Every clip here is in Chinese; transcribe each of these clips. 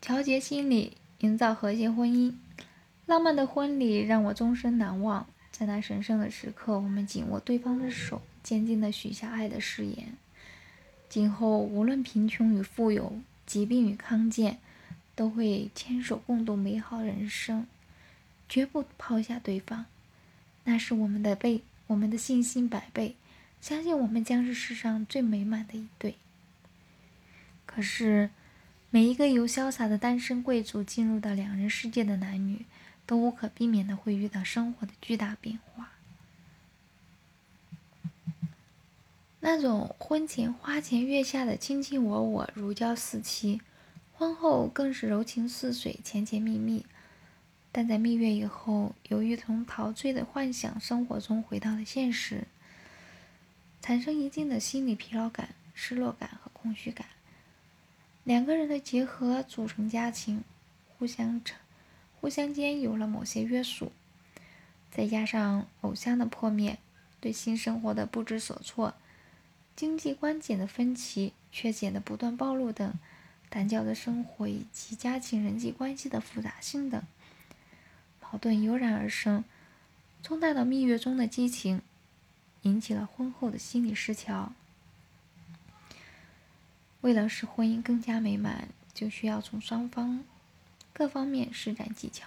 调节心理，营造和谐婚姻。浪漫的婚礼让我终身难忘。在那神圣的时刻，我们紧握对方的手，坚定地许下爱的誓言。今后无论贫穷与富有，疾病与康健，都会牵手共度美好人生，绝不抛下对方。那是我们的倍，我们的信心百倍，相信我们将是世上最美满的一对。可是，每一个由潇洒的单身贵族进入到两人世界的男女。都无可避免的会遇到生活的巨大变化。那种婚前花前月下的卿卿我我、如胶似漆，婚后更是柔情似水、甜甜蜜蜜。但在蜜月以后，由于从陶醉的幻想生活中回到了现实，产生一定的心理疲劳感、失落感和空虚感。两个人的结合组成家庭，互相成。互相间有了某些约束，再加上偶像的破灭，对新生活的不知所措，经济观点的分歧、缺点的不断暴露等，单调的生活以及家庭人际关系的复杂性等，矛盾油然而生，冲淡了蜜月中的激情，引起了婚后的心理失调。为了使婚姻更加美满，就需要从双方。各方面施展技巧，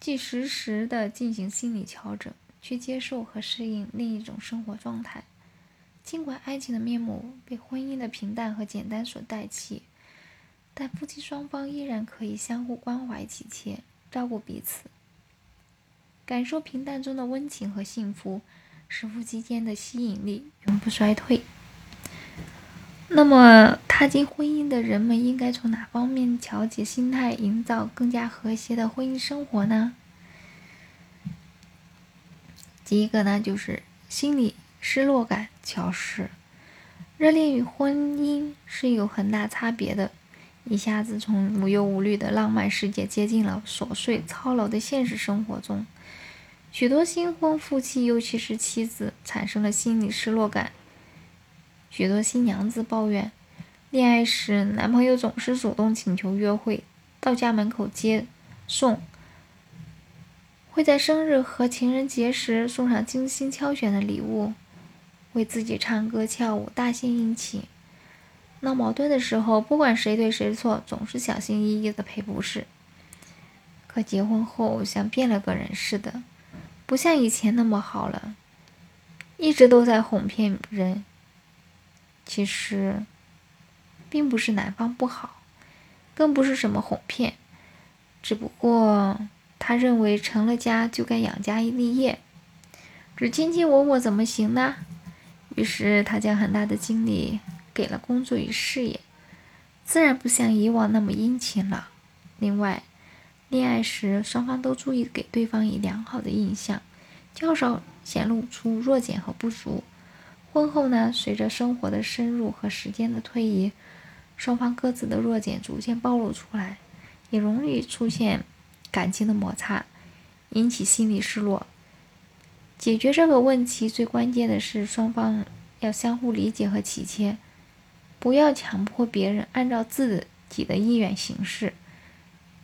既实时的进行心理调整，去接受和适应另一种生活状态。尽管爱情的面目被婚姻的平淡和简单所代替，但夫妻双方依然可以相互关怀体贴，照顾彼此，感受平淡中的温情和幸福，使夫妻间的吸引力永不衰退。那么，踏进婚姻的人们应该从哪方面调节心态，营造更加和谐的婚姻生活呢？第一个呢，就是心理失落感消失。热恋与婚姻是有很大差别的，一下子从无忧无虑的浪漫世界接近了琐碎操劳的现实生活中，许多新婚夫妻，尤其是妻子，产生了心理失落感。许多新娘子抱怨，恋爱时男朋友总是主动请求约会，到家门口接送，会在生日和情人节时送上精心挑选的礼物，为自己唱歌跳舞，大献殷勤。闹矛盾的时候，不管谁对谁错，总是小心翼翼的赔不是。可结婚后像变了个人似的，不像以前那么好了，一直都在哄骗人。其实，并不是男方不好，更不是什么哄骗，只不过他认为成了家就该养家立业，只卿卿我我怎么行呢？于是他将很大的精力给了工作与事业，自然不像以往那么殷勤了。另外，恋爱时双方都注意给对方以良好的印象，较少显露出弱点和不足。婚后呢，随着生活的深入和时间的推移，双方各自的弱点逐渐暴露出来，也容易出现感情的摩擦，引起心理失落。解决这个问题最关键的是双方要相互理解和体贴，不要强迫别人按照自己的意愿行事，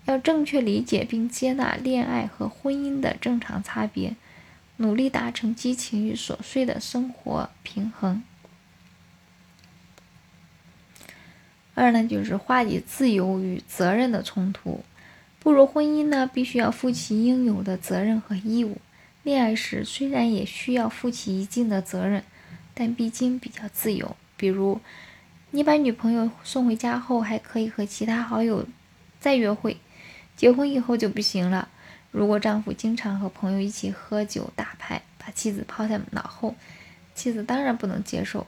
要正确理解并接纳恋爱和婚姻的正常差别。努力达成激情与琐碎的生活平衡。二呢，就是化解自由与责任的冲突。步入婚姻呢，必须要负起应有的责任和义务。恋爱时虽然也需要负起一定的责任，但毕竟比较自由。比如，你把女朋友送回家后，还可以和其他好友再约会；结婚以后就不行了。如果丈夫经常和朋友一起喝酒打牌，把妻子抛在脑后，妻子当然不能接受。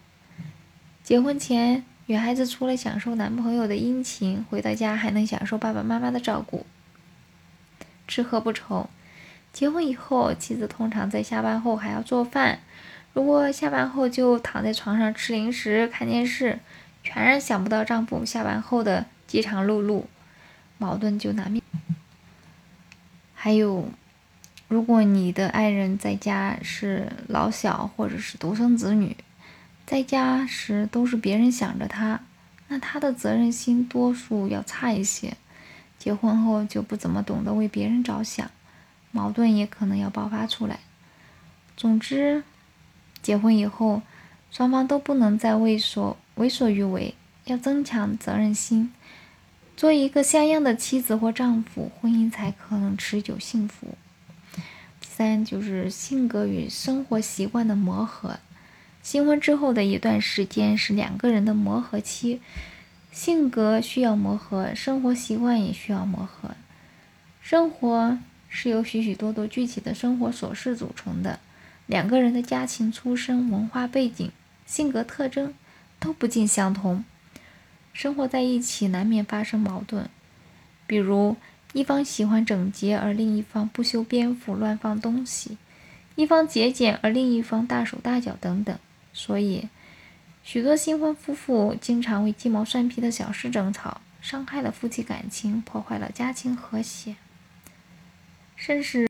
结婚前，女孩子除了享受男朋友的殷勤，回到家还能享受爸爸妈妈的照顾，吃喝不愁。结婚以后，妻子通常在下班后还要做饭，如果下班后就躺在床上吃零食、看电视，全然想不到丈夫下班后的饥肠辘辘，矛盾就难免。还有，如果你的爱人在家是老小或者是独生子女，在家时都是别人想着他，那他的责任心多数要差一些，结婚后就不怎么懂得为别人着想，矛盾也可能要爆发出来。总之，结婚以后，双方都不能再为所为所欲为，要增强责任心，做一个像样的妻子或丈夫，婚姻才可能持久幸福。三就是性格与生活习惯的磨合。新婚之后的一段时间是两个人的磨合期，性格需要磨合，生活习惯也需要磨合。生活是由许许多多具体的生活琐事组成的，两个人的家庭出身、文化背景、性格特征都不尽相同，生活在一起难免发生矛盾，比如一方喜欢整洁，而另一方不修边幅、乱放东西；一方节俭，而另一方大手大脚等等。所以，许多新婚夫妇经常为鸡毛蒜皮的小事争吵，伤害了夫妻感情，破坏了家庭和谐，甚至。